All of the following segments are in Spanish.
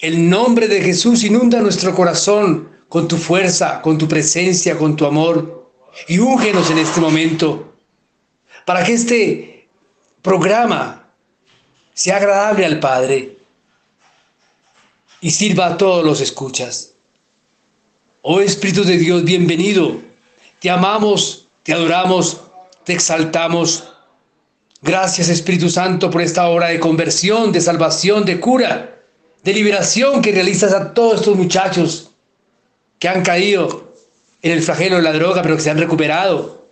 El nombre de Jesús inunda nuestro corazón con tu fuerza, con tu presencia, con tu amor. Y úngenos en este momento para que este programa sea agradable al Padre y sirva a todos los escuchas. Oh Espíritu de Dios, bienvenido. Te amamos, te adoramos, te exaltamos Gracias Espíritu Santo por esta obra de conversión, de salvación, de cura, de liberación que realizas a todos estos muchachos que han caído en el flagelo de la droga, pero que se han recuperado.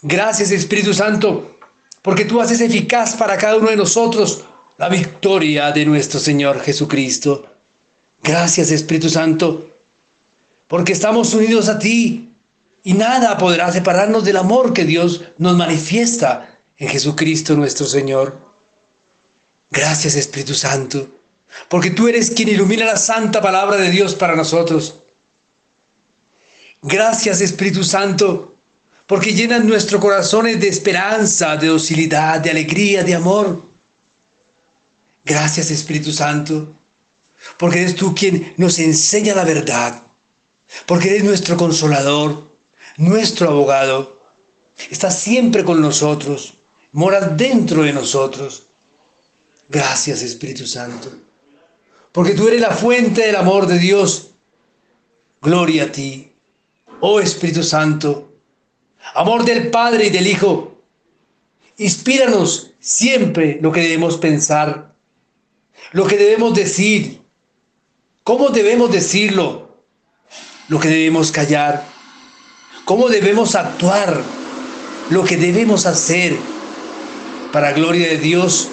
Gracias Espíritu Santo, porque tú haces eficaz para cada uno de nosotros la victoria de nuestro Señor Jesucristo. Gracias Espíritu Santo, porque estamos unidos a ti y nada podrá separarnos del amor que Dios nos manifiesta en Jesucristo nuestro Señor. Gracias Espíritu Santo, porque tú eres quien ilumina la santa palabra de Dios para nosotros. Gracias Espíritu Santo, porque llenas nuestros corazones de esperanza, de docilidad, de alegría, de amor. Gracias Espíritu Santo, porque eres tú quien nos enseña la verdad, porque eres nuestro consolador, nuestro abogado. Estás siempre con nosotros moras dentro de nosotros. Gracias Espíritu Santo, porque tú eres la fuente del amor de Dios. Gloria a ti, oh Espíritu Santo, amor del Padre y del Hijo. Inspíranos siempre lo que debemos pensar, lo que debemos decir, cómo debemos decirlo, lo que debemos callar, cómo debemos actuar, lo que debemos hacer para gloria de Dios,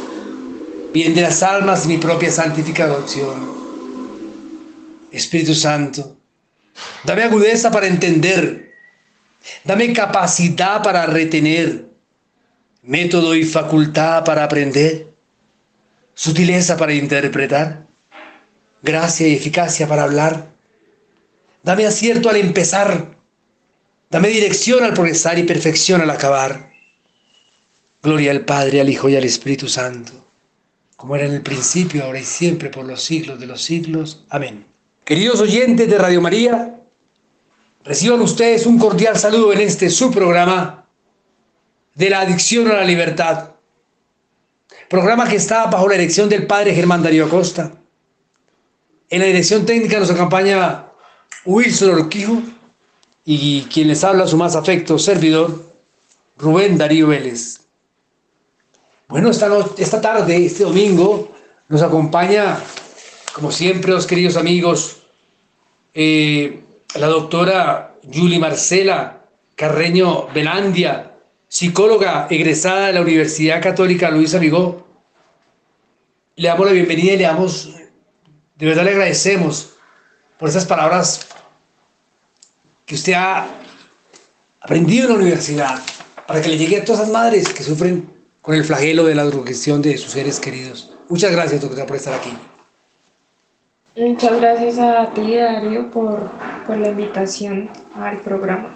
bien de las almas mi propia santificación. Espíritu Santo, dame agudeza para entender, dame capacidad para retener, método y facultad para aprender, sutileza para interpretar, gracia y eficacia para hablar. Dame acierto al empezar, dame dirección al progresar y perfección al acabar. Gloria al Padre, al Hijo y al Espíritu Santo, como era en el principio, ahora y siempre, por los siglos de los siglos. Amén. Queridos oyentes de Radio María, reciban ustedes un cordial saludo en este su programa de la adicción a la libertad. Programa que está bajo la dirección del Padre Germán Darío Acosta. En la dirección técnica nos acompaña Wilson Orquijo y quien les habla su más afecto servidor, Rubén Darío Vélez. Bueno, esta, esta tarde, este domingo, nos acompaña, como siempre, los queridos amigos, eh, la doctora Julie Marcela Carreño Belandia, psicóloga egresada de la Universidad Católica Luisa Vigó. Le damos la bienvenida y le damos, de verdad le agradecemos por esas palabras que usted ha aprendido en la universidad, para que le llegue a todas esas madres que sufren con el flagelo de la drogestión de sus seres queridos. Muchas gracias, doctora, por estar aquí. Muchas gracias a ti, Darío, por, por la invitación al programa.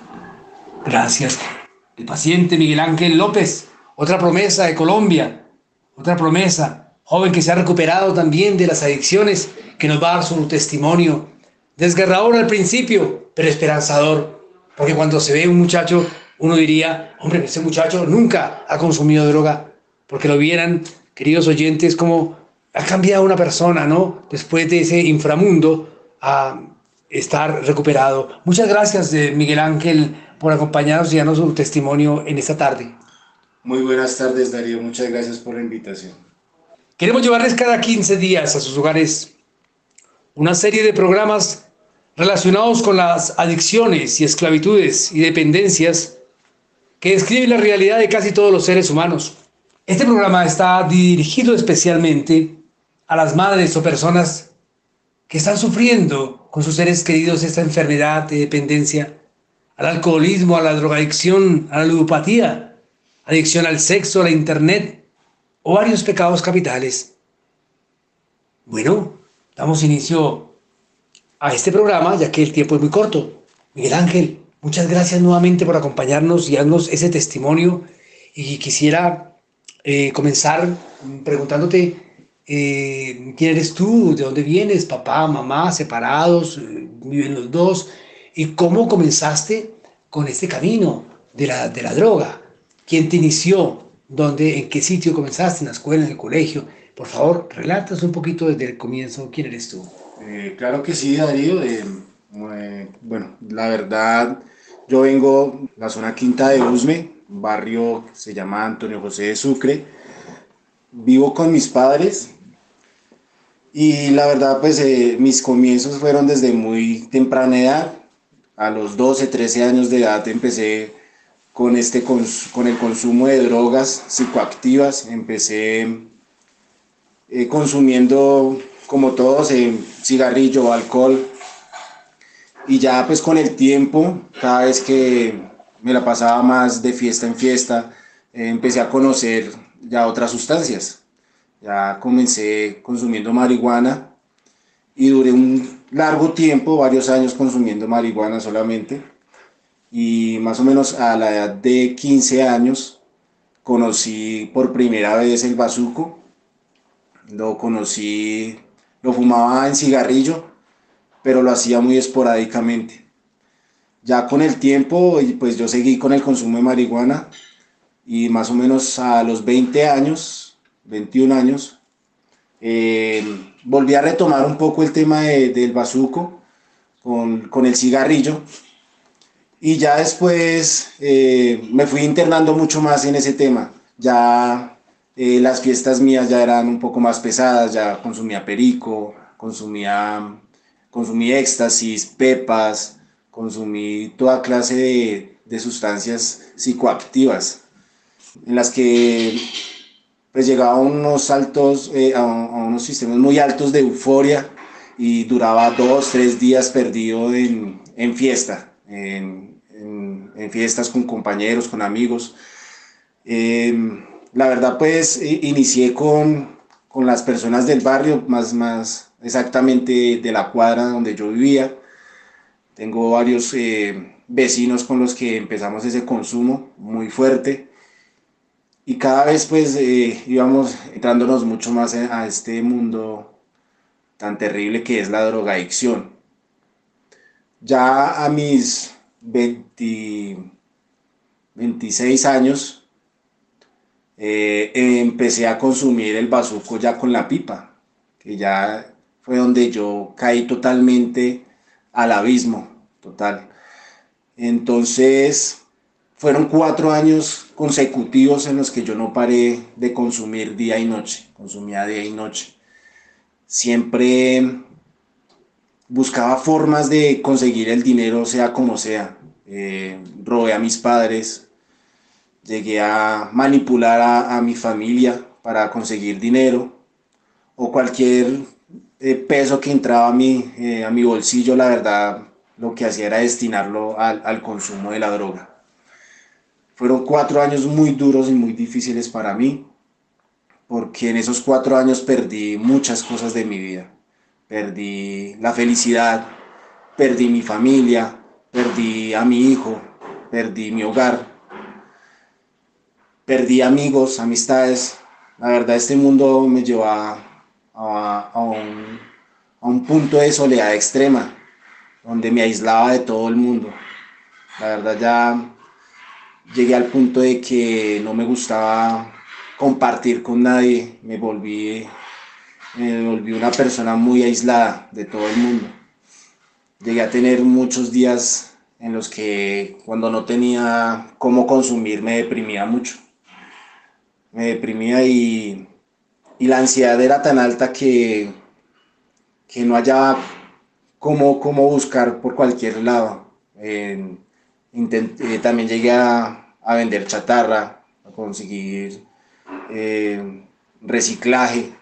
Gracias. El paciente Miguel Ángel López, otra promesa de Colombia, otra promesa, joven que se ha recuperado también de las adicciones, que nos va a dar su testimonio. Desgarrador al principio, pero esperanzador, porque cuando se ve un muchacho uno diría, hombre, ese muchacho nunca ha consumido droga, porque lo vieran, queridos oyentes, como ha cambiado una persona, ¿no? Después de ese inframundo a estar recuperado. Muchas gracias, eh, Miguel Ángel, por acompañarnos y darnos su testimonio en esta tarde. Muy buenas tardes, Darío. Muchas gracias por la invitación. Queremos llevarles cada 15 días a sus hogares una serie de programas relacionados con las adicciones y esclavitudes y dependencias que describe la realidad de casi todos los seres humanos. Este programa está dirigido especialmente a las madres o personas que están sufriendo con sus seres queridos esta enfermedad de dependencia, al alcoholismo, a la drogadicción, a la ludopatía, adicción al sexo, a la internet o varios pecados capitales. Bueno, damos inicio a este programa ya que el tiempo es muy corto. Miguel Ángel, muchas gracias nuevamente por acompañarnos y darnos ese testimonio y quisiera eh, comenzar preguntándote eh, quién eres tú, de dónde vienes, papá, mamá, separados, eh, viven los dos, y cómo comenzaste con este camino de la, de la droga. ¿Quién te inició? ¿Dónde, en qué sitio comenzaste? ¿En la escuela, en el colegio? Por favor, relatas un poquito desde el comienzo quién eres tú. Claro que sí, Darío. Bueno, la verdad, yo vengo de la zona quinta de Usme, barrio que se llama Antonio José de Sucre. Vivo con mis padres y la verdad, pues eh, mis comienzos fueron desde muy temprana edad. A los 12, 13 años de edad empecé con, este, con el consumo de drogas psicoactivas. Empecé eh, consumiendo, como todos, eh, cigarrillo, alcohol. Y ya pues con el tiempo, cada vez que me la pasaba más de fiesta en fiesta, empecé a conocer ya otras sustancias ya comencé consumiendo marihuana y duré un largo tiempo, varios años consumiendo marihuana solamente. Y más o menos a la edad de 15 años conocí por primera vez el bazuco. Lo conocí, lo fumaba en cigarrillo, pero lo hacía muy esporádicamente. Ya con el tiempo, pues yo seguí con el consumo de marihuana y más o menos a los 20 años 21 años, eh, volví a retomar un poco el tema del bazuco con, con, el cigarrillo y ya después eh, me fui internando mucho más en ese tema. Ya eh, las fiestas mías ya eran un poco más pesadas, ya consumía perico, consumía, consumí éxtasis, pepas, consumí toda clase de, de sustancias psicoactivas en las que pues llegaba a unos altos, eh, a, unos sistemas muy altos de euforia y duraba dos, tres días perdido en, en fiesta, en, en, fiestas con compañeros, con amigos. Em, la verdad, pues inicié con, con, las personas del barrio, más, más exactamente de la cuadra donde yo vivía. Tengo varios eh, vecinos con los que empezamos ese consumo muy fuerte y cada vez pues eh, íbamos entrándonos mucho más a este mundo tan terrible que es la drogadicción. Ya a mis 20, 26 años eh, empecé a consumir el bazuco ya con la pipa, que ya fue donde yo caí totalmente al abismo, total. Entonces, fueron cuatro años consecutivos en los que yo no paré de consumir día y noche, consumía día y noche. Siempre buscaba formas de conseguir el dinero, sea como sea. Eh, robé a mis padres, llegué a manipular a, mi familia para conseguir dinero o cualquier peso que entraba a mi, eh, a mi bolsillo, la verdad, lo que hacía era destinarlo al consumo de la droga. Fueron cuatro años muy duros y muy difíciles para mí, porque en esos cuatro años perdí muchas cosas de mi vida. Perdí la felicidad, perdí mi familia, perdí a mi hijo, perdí mi hogar, perdí amigos, amistades. La verdad, este mundo me llevó a, a, un, a un punto de soledad extrema, donde me aislaba de todo el mundo. La verdad, ya llegué al punto de que no me gustaba compartir con nadie, me volví, me volví una persona muy aislada de todo el mundo. Llegué a tener muchos días en los que cuando no tenía cómo consumir me deprimía mucho. Me deprimía y, y la ansiedad era tan alta que, que no hallaba cómo, cómo buscar por cualquier lado. Eh, también llegué a, a, vender chatarra, a conseguir eh, reciclaje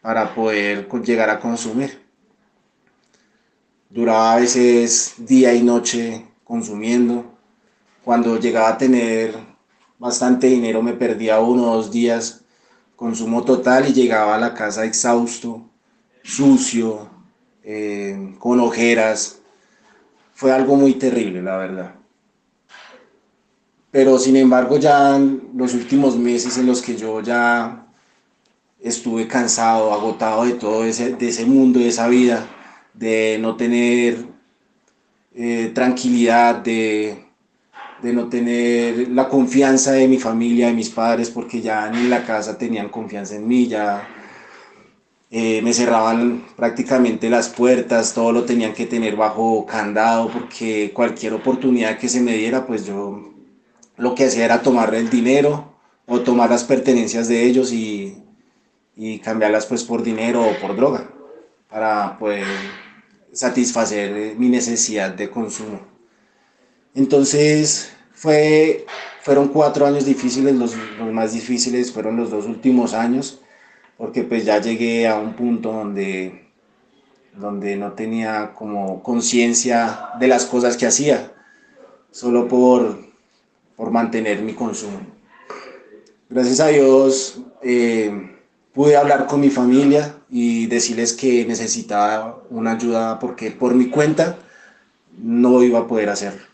para poder llegar a consumir. Duraba a veces día y noche consumiendo. Cuando llegaba a tener bastante dinero me perdía uno o dos días, consumo total y llegaba a la casa exhausto, sucio, eh, con ojeras. Fue algo muy terrible, la verdad. Pero sin embargo ya en los últimos meses en los que yo ya estuve cansado, agotado de todo ese, de ese mundo, de esa vida, de no tener eh, tranquilidad, de, de, no tener la confianza de mi familia, de mis padres, porque ya ni en la casa tenían confianza en mí, ya eh, me cerraban prácticamente las puertas, todo lo tenían que tener bajo candado, porque cualquier oportunidad que se me diera, pues yo lo que hacía era tomar el dinero o tomar las pertenencias de ellos y, y cambiarlas pues por dinero o por droga para poder satisfacer eh, mi necesidad de consumo. Entonces fue, fueron cuatro años difíciles, los, más difíciles fueron los dos últimos años, porque pues ya llegué a un punto donde, donde no tenía como conciencia de las cosas que hacía, solo por, por mantener mi consumo. Gracias a Dios eh, pude hablar con mi familia y decirles que necesitaba una ayuda porque por mi cuenta no iba a poder hacerlo.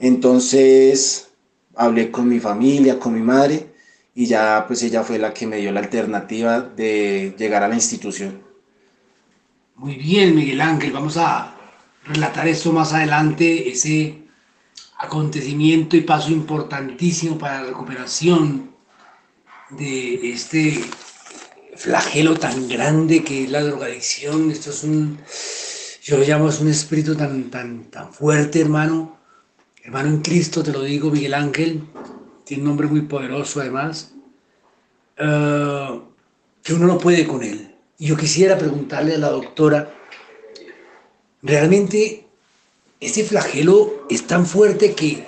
Entonces hablé con mi familia, con mi madre y ya pues ella fue la que me dio la alternativa de llegar a la institución. Muy bien, Miguel Ángel, vamos a relatar esto más adelante, ese acontecimiento y paso importantísimo para la recuperación de este flagelo tan grande que es la drogadicción. Esto es un, yo llamo, es un espíritu tan, tan, tan fuerte, hermano. Hermano en Cristo, te lo digo, Miguel Ángel. Tiene un nombre muy poderoso, además. Uh, que uno no puede con él. Y yo quisiera preguntarle a la doctora, ¿realmente este flagelo es tan fuerte que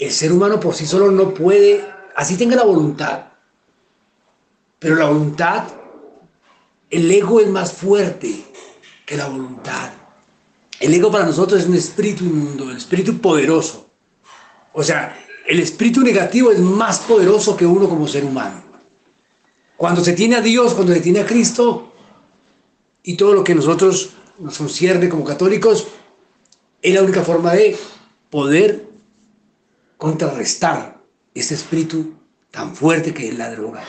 el ser humano por sí solo no puede, así tenga la voluntad, pero la voluntad, el ego es más fuerte que la voluntad. El ego para nosotros es un espíritu inmundo, un espíritu poderoso. O sea, el espíritu negativo es más poderoso que uno como ser humano. Cuando se tiene a Dios, cuando se tiene a Cristo y todo lo que nosotros nos concierne como católicos, es la única forma de poder contrarrestar este espíritu tan fuerte que es la droga.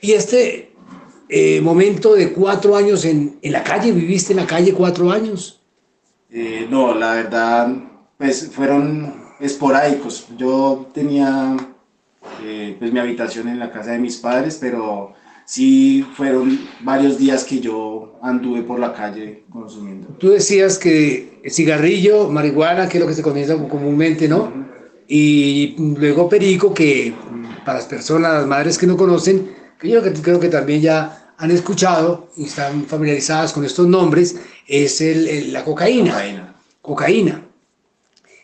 Y este eh, momento de cuatro años en, en, la calle, ¿viviste en la calle cuatro años? Eh, no, la verdad, pues fueron esporádicos. Yo tenía eh, pues mi habitación en la casa de mis padres, pero sí fueron varios días que yo anduve por la calle consumiendo. Tú decías que cigarrillo, marihuana, que es lo que se conoce comúnmente, ¿no? Uh -huh. Y luego perico, que para las personas, las madres que no conocen, que yo creo que también ya han escuchado y están familiarizadas con estos nombres, es el, el, la cocaína. Cocaína. Cocaína,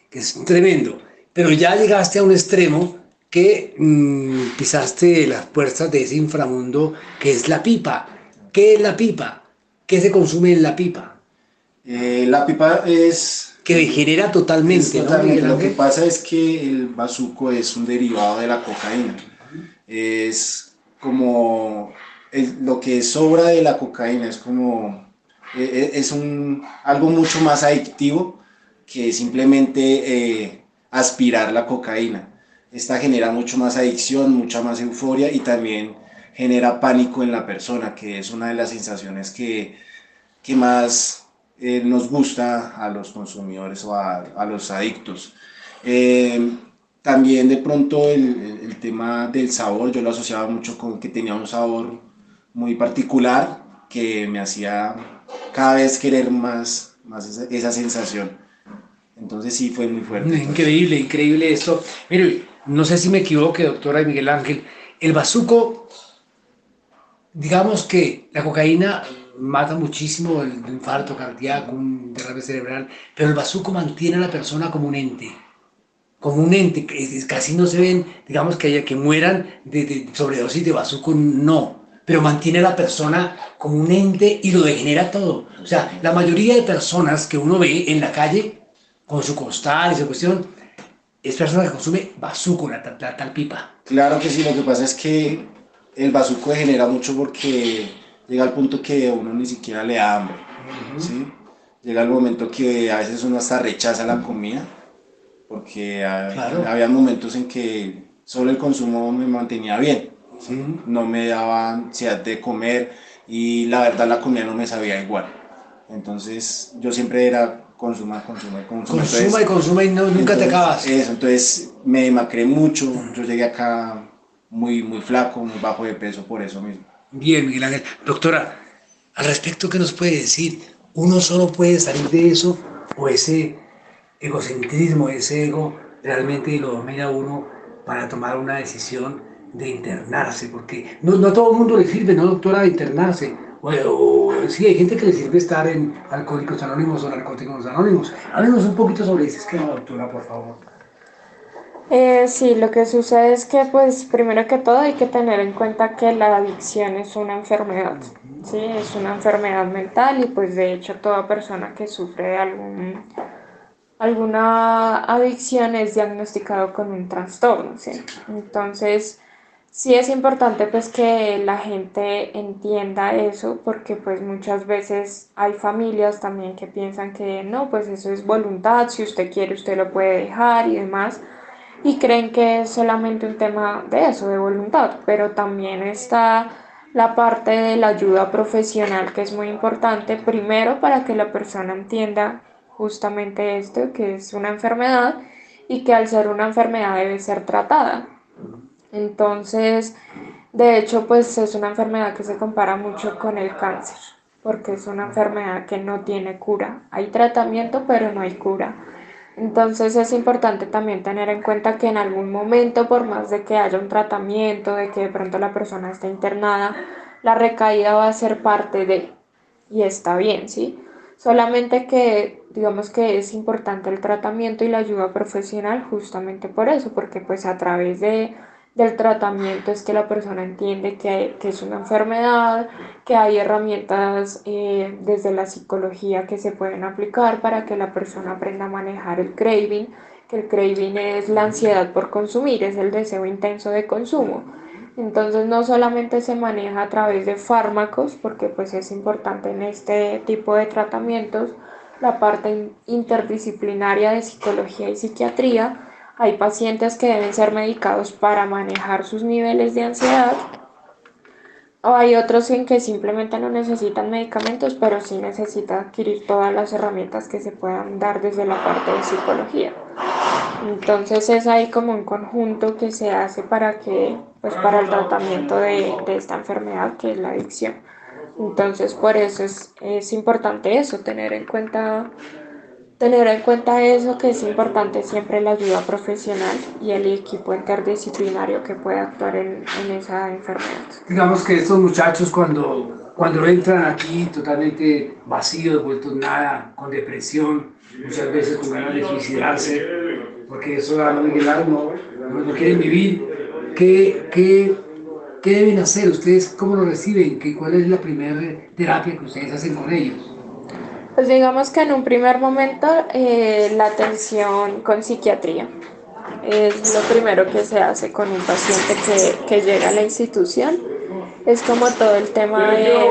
que es tremendo. Pero ya llegaste a un extremo que mmm, pisaste las puertas de ese inframundo que es la pipa. ¿Qué es la pipa? ¿Qué se consume en la pipa? Eh, la pipa es... Que degenera totalmente, es totalmente. ¿no? Lo que pasa es que el bazuco es un derivado de la cocaína. Es como el, lo que sobra de la cocaína, es como... e, Es un, algo mucho más adictivo que simplemente eh, aspirar la cocaína esta genera mucho más adicción, mucha más euforia y también genera pánico en la persona, que es una de las sensaciones que, que más eh, nos gusta a los consumidores o a, a los adictos. Eh, también de pronto el, el, tema del sabor, yo lo asociaba mucho con que tenía un sabor muy particular que me hacía cada vez querer más, más esa, esa sensación. Entonces sí fue muy fuerte. Increíble, increíble esto. Mire, no sé si me equivoque, doctora Miguel Ángel, el bazuco, digamos que la cocaína mata muchísimo el infarto cardíaco, un derrame cerebral, pero el bazuco mantiene a la persona como un ente, como un ente, casi no se ven, digamos que haya que mueran de, de sobredosis de bazuco, no, pero mantiene a la persona como un ente y lo degenera todo. O sea, la mayoría de personas que uno ve en la calle con su costal y su cuestión, es persona que consume bazuco, la, la, tal pipa. Claro que sí, lo que pasa es que el bazuco degenera mucho porque llega al punto que uno ni siquiera le da hambre. ¿sí? Llega el momento que a veces uno hasta rechaza la comida, porque había momentos en que solo el consumo me mantenía bien no me daba ansiedad de comer y la verdad la comida no me sabía igual. Entonces yo siempre era consuma, consuma, consuma. Consuma y consuma y no, nunca te acabas. Eso, entonces me demacré mucho, yo llegué acá muy, muy flaco, muy bajo de peso por eso mismo. Bien, Miguel Ángel. Doctora, al respecto, ¿qué nos puede decir? ¿Uno solo puede salir de eso o ese egocentrismo, ese ego realmente lo domina uno para tomar una decisión de internarse, porque no, no a todo el mundo le sirve, ¿no, doctora, de internarse? O, sí, hay gente que le sirve estar en Alcohólicos Anónimos o Narcóticos Anónimos. Háblenos un poquito sobre ese esquema, doctora, por favor. Eh, sí, lo que sucede es que, pues, primero que todo hay que tener en cuenta que la adicción es una enfermedad, ¿sí? Es una enfermedad mental y, pues, de hecho, toda persona que sufre de algún alguna adicción es diagnosticado con un trastorno, ¿sí? Entonces, Sí es importante pues que la gente entienda eso porque pues muchas veces hay familias también que piensan que no, pues eso es voluntad, si usted quiere usted lo puede dejar y demás y creen que es solamente un tema de eso, de voluntad, pero también está la parte de la ayuda profesional que es muy importante, primero para que la persona entienda justamente esto, que es una enfermedad y que al ser una enfermedad debe ser tratada. Entonces, de hecho, pues es una enfermedad que se compara mucho con el cáncer, porque es una enfermedad que no tiene cura. Hay tratamiento, pero no hay cura. Entonces es importante también tener en cuenta que en algún momento, por más de que haya un tratamiento, de que de pronto la persona esté internada, la recaída va a ser parte de, y está bien, ¿sí? Solamente que digamos que es importante el tratamiento y la ayuda profesional justamente por eso, porque pues a través de del tratamiento es que la persona entiende que, es una enfermedad, que hay herramientas eh, desde la psicología que se pueden aplicar para que la persona aprenda a manejar el craving, que el craving es la ansiedad por consumir, es el deseo intenso de consumo. Entonces no solamente se maneja a través de fármacos, porque pues es importante en este tipo de tratamientos la parte interdisciplinaria de psicología y psiquiatría, hay pacientes que deben ser medicados para manejar sus niveles de ansiedad o hay otros en que simplemente no necesitan medicamentos, pero sí necesitan adquirir todas las herramientas que se puedan dar desde la parte de psicología. Entonces es ahí como un conjunto que se hace para que, pues para el tratamiento de, esta enfermedad que es la adicción. Entonces por eso es, es importante eso, tener en cuenta Tener en cuenta eso que es importante siempre la ayuda profesional y el equipo interdisciplinario que puede actuar en, en esa enfermedad. Digamos que estos muchachos cuando, cuando entran aquí totalmente vacíos, vueltos nada, con depresión, muchas veces con ganas de suicidarse, porque eso no Miguel no, no, quieren vivir, ¿qué, qué, qué deben hacer? ¿Ustedes cómo lo reciben? ¿Qué, ¿Cuál es la primera terapia que ustedes hacen con ellos? Pues digamos que en un primer momento eh, la atención con psiquiatría es lo primero que se hace con un paciente que, que llega a la institución. Es como todo el tema de...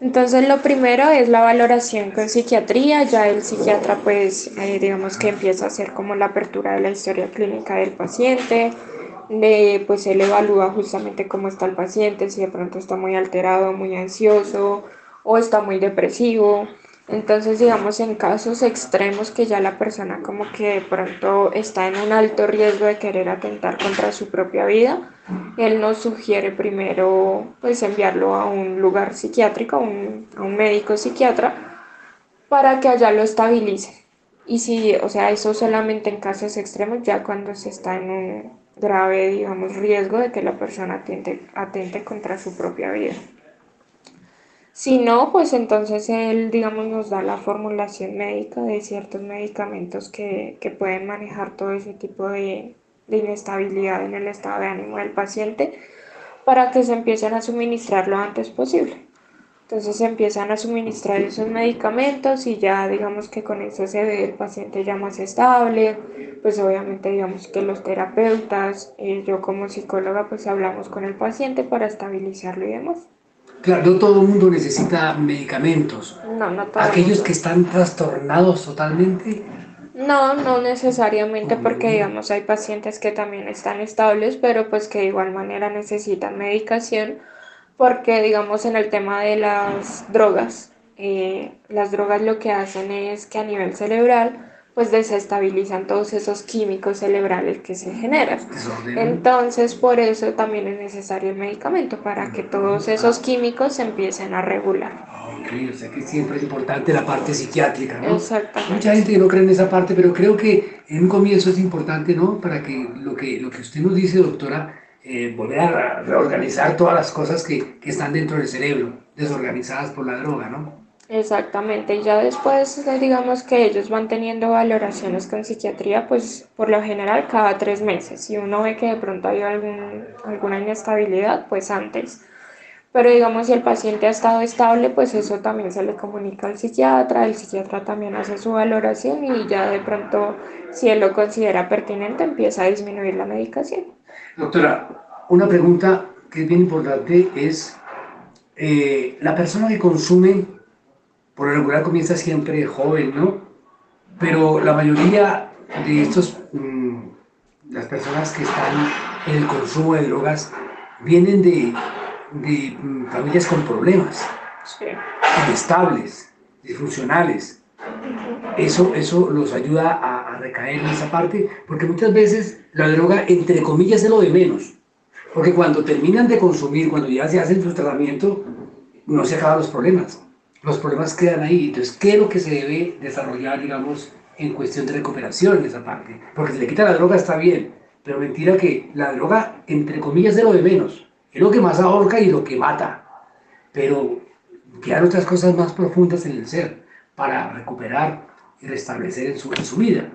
Entonces lo primero es la valoración con psiquiatría, ya el psiquiatra pues eh, digamos que empieza a hacer como la apertura de la historia clínica del paciente, de, pues él evalúa justamente cómo está el paciente, si de pronto está muy alterado, muy ansioso, o está muy depresivo. Entonces, digamos, en casos extremos que ya la persona como que de pronto está en un alto riesgo de querer atentar contra su propia vida, él nos sugiere primero pues enviarlo a un lugar psiquiátrico, a un, médico psiquiatra, para que allá lo estabilice. Y si, o sea, eso solamente en casos extremos, ya cuando se está en un grave, digamos, riesgo de que la persona atente, atente contra su propia vida. Si no, pues entonces él, digamos, nos da la formulación médica de ciertos medicamentos que, pueden manejar todo ese tipo de, inestabilidad en el estado de ánimo del paciente para que se empiecen a suministrar lo antes posible. Entonces se empiezan a suministrar esos medicamentos y ya digamos que con eso se ve el paciente ya más estable, pues obviamente digamos que los terapeutas, eh, yo como psicóloga pues hablamos con el paciente para estabilizarlo y demás. Claro, no todo el mundo necesita medicamentos. No, no todo Aquellos que están trastornados totalmente. No, no necesariamente porque digamos hay pacientes que también están estables, pero pues que de igual manera necesitan medicación porque digamos en el tema de las drogas, eh, las drogas lo que hacen es que a nivel cerebral pues desestabilizan todos esos químicos cerebrales que se generan. Entonces, por eso también es necesario el medicamento, para que todos esos químicos se empiecen a regular. Ok, o sea que siempre es importante la parte psiquiátrica, ¿no? Exactamente. Mucha gente no cree en esa parte, pero creo que en un comienzo es importante, ¿no? Para que lo que, lo que usted nos dice, doctora, eh, volver a reorganizar todas las cosas que, que están dentro del cerebro, desorganizadas por la droga, ¿no? Exactamente, y ya después digamos que ellos van teniendo valoraciones con psiquiatría, pues por lo general cada tres meses. Si uno ve que de pronto hay algún, alguna inestabilidad, pues antes. Pero digamos, si el paciente ha estado estable, pues eso también se le comunica al psiquiatra, el psiquiatra también hace su valoración y ya de pronto, si él lo considera pertinente, empieza a disminuir la medicación. Doctora, una pregunta que es bien importante es, eh, la persona que consume por lo regular comienza siempre joven, ¿no? Pero la mayoría de estos, mm, las personas que están en el consumo de drogas, vienen de, de mm, familias con problemas, inestables, disfuncionales. Eso, eso los ayuda a, a recaer en esa parte, porque muchas veces la droga, entre comillas, es lo de menos. Porque cuando terminan de consumir, cuando ya se hacen su tratamiento, no se acaban los problemas los problemas quedan ahí. Entonces, ¿qué es lo que se debe desarrollar, digamos, en cuestión de recuperación en esa parte? Porque si le quita la droga está bien, pero mentira que la droga, entre comillas, es lo de menos. Es lo que más ahorca y lo que mata. Pero quedan otras cosas más profundas en el ser para recuperar y restablecer en su, en su vida.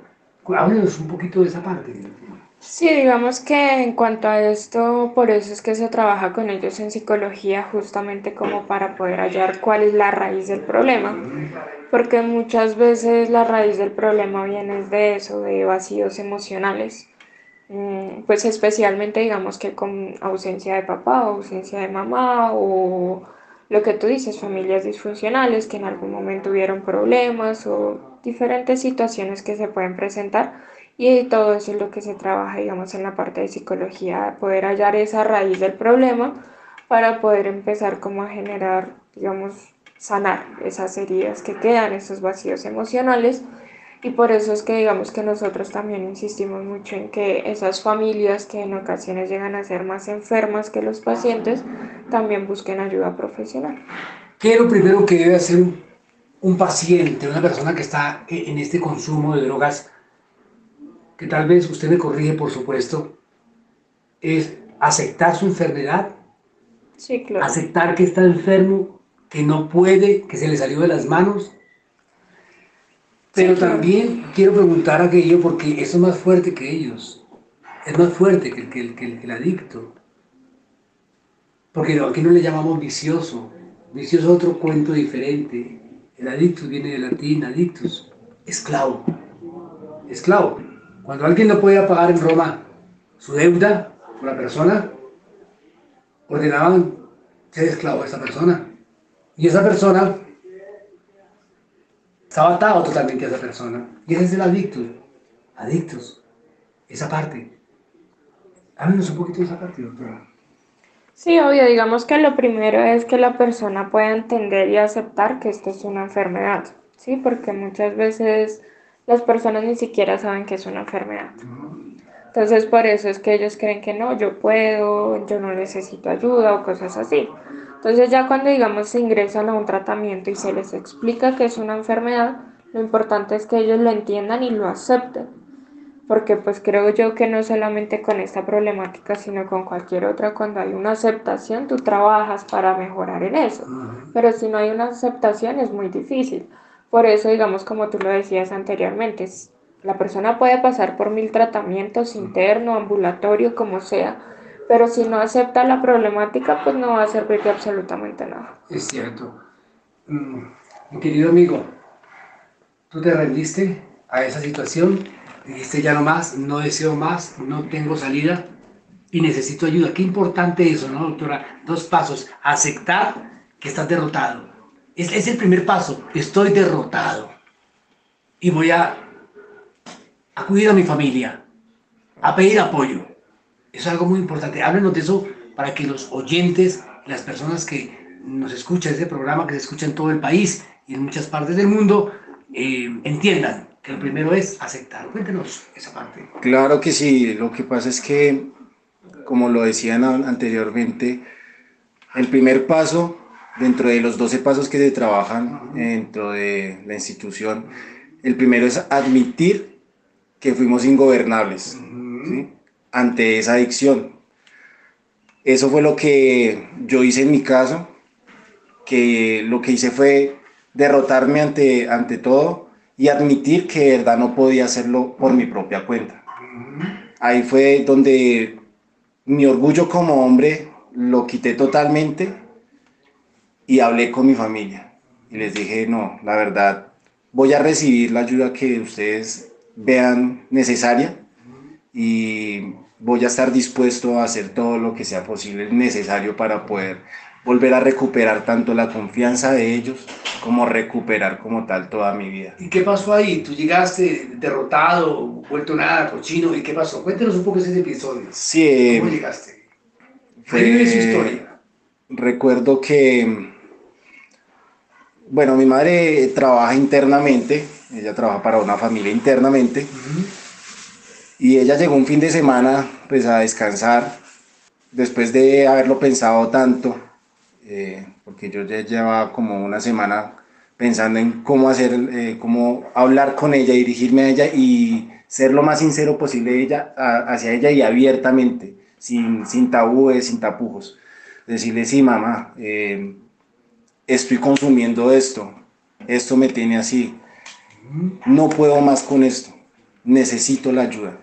Háblenos un poquito de esa parte. Sí, digamos que en cuanto a esto, por eso es que se trabaja con ellos en psicología, justamente como para poder hallar cuál es la raíz del problema, porque muchas veces la raíz del problema viene de eso, de vacíos emocionales, mm, pues especialmente digamos que con ausencia de papá o ausencia de mamá o lo que tú dices, familias disfuncionales que en algún momento tuvieron problemas o diferentes situaciones que se pueden presentar y todo eso es lo que se trabaja, digamos, en la parte de psicología, poder hallar esa raíz del problema para poder empezar como a generar, digamos, sanar esas heridas que quedan, esos vacíos emocionales. Y por eso es que digamos que nosotros también insistimos mucho en que esas familias que en ocasiones llegan a ser más enfermas que los pacientes, también busquen ayuda profesional. ¿Qué es lo primero que debe hacer un, paciente, una persona que está en este consumo de drogas que tal vez usted me corrige, por supuesto, es aceptar su enfermedad, sí, claro. aceptar que está enfermo, que no puede, que se le salió de las manos. Pero también quiero preguntar aquello porque eso es más fuerte que ellos, es más fuerte que el, que que el, adicto. Porque aquí no le llamamos vicioso, vicioso es otro cuento diferente. El adicto viene del latín adictus, esclavo, esclavo. Cuando alguien no podía pagar en Roma su deuda con la persona, ordenaban ser esclavo a esa persona. Y esa persona estaba atado totalmente a esa persona. Y ese es el adicto. Adictos. Esa parte. Háblenos un poquito de esa parte, doctora. Sí, obvio, digamos que lo primero es que la persona pueda entender y aceptar que esto es una enfermedad, ¿sí? Porque muchas veces las personas ni siquiera saben que es una enfermedad. Entonces por eso es que ellos creen que no, yo puedo, yo no necesito ayuda o cosas así. Entonces ya cuando digamos se ingresan a un tratamiento y se les explica que es una enfermedad, lo importante es que ellos lo entiendan y lo acepten. Porque pues creo yo que no solamente con esta problemática, sino con cualquier otra, cuando hay una aceptación, tú trabajas para mejorar en eso. Pero si no hay una aceptación es muy difícil. Por eso, digamos, como tú lo decías anteriormente, la persona puede pasar por mil tratamientos interno, ambulatorio, como sea, pero si no acepta la problemática, pues no va a servir de absolutamente nada. Es cierto. Mm, mi querido amigo, tú te rendiste a esa situación, dijiste ya no más, no deseo más, no tengo salida y necesito ayuda. Qué importante eso, ¿no, doctora? Dos pasos. Aceptar que estás derrotado. Es, es el primer paso. Estoy derrotado. Y voy a acudir a mi familia, a pedir apoyo. Eso es algo muy importante. Háblenos de eso para que los oyentes, las personas que nos escuchan este programa, que se escucha en todo el país y en muchas partes del mundo, eh, entiendan que lo primero es aceptar. Cuéntenos esa parte. Claro que sí. Lo que pasa es que como lo decían anteriormente, el primer paso dentro de los 12 pasos que se trabajan dentro de la institución, el primero es admitir que fuimos ingobernables ante esa adicción. Eso fue lo que yo hice en mi caso, que lo que hice fue derrotarme ante, ante todo y admitir que de verdad no podía hacerlo por mi propia cuenta. Ahí fue donde mi orgullo como hombre lo quité totalmente y hablé con mi familia. Y les dije, no, la verdad, voy a recibir la ayuda que ustedes vean necesaria y voy a estar dispuesto a hacer todo lo que sea posible necesario para poder volver a recuperar tanto la confianza de ellos como recuperar como tal toda mi vida. ¿Y qué pasó ahí? ¿Tú llegaste derrotado, vuelto nada, cochino? ¿Y qué pasó? Cuéntanos un poco ese episodio. Sí. ¿Cómo llegaste? Fue, su historia. Recuerdo que, bueno, mi madre trabaja internamente, ella trabaja para una familia internamente, y ella llegó un fin de semana pues a descansar, después de haberlo pensado tanto, eh, porque yo ya llevaba como una semana pensando en cómo hacer, eh, cómo hablar con ella, dirigirme a ella y ser lo más sincero posible ella, hacia ella y abiertamente, sin, sin tabúes, sin tapujos. Decirle, sí, mamá, eh, estoy consumiendo esto, esto me tiene así, no puedo más con esto, necesito la ayuda.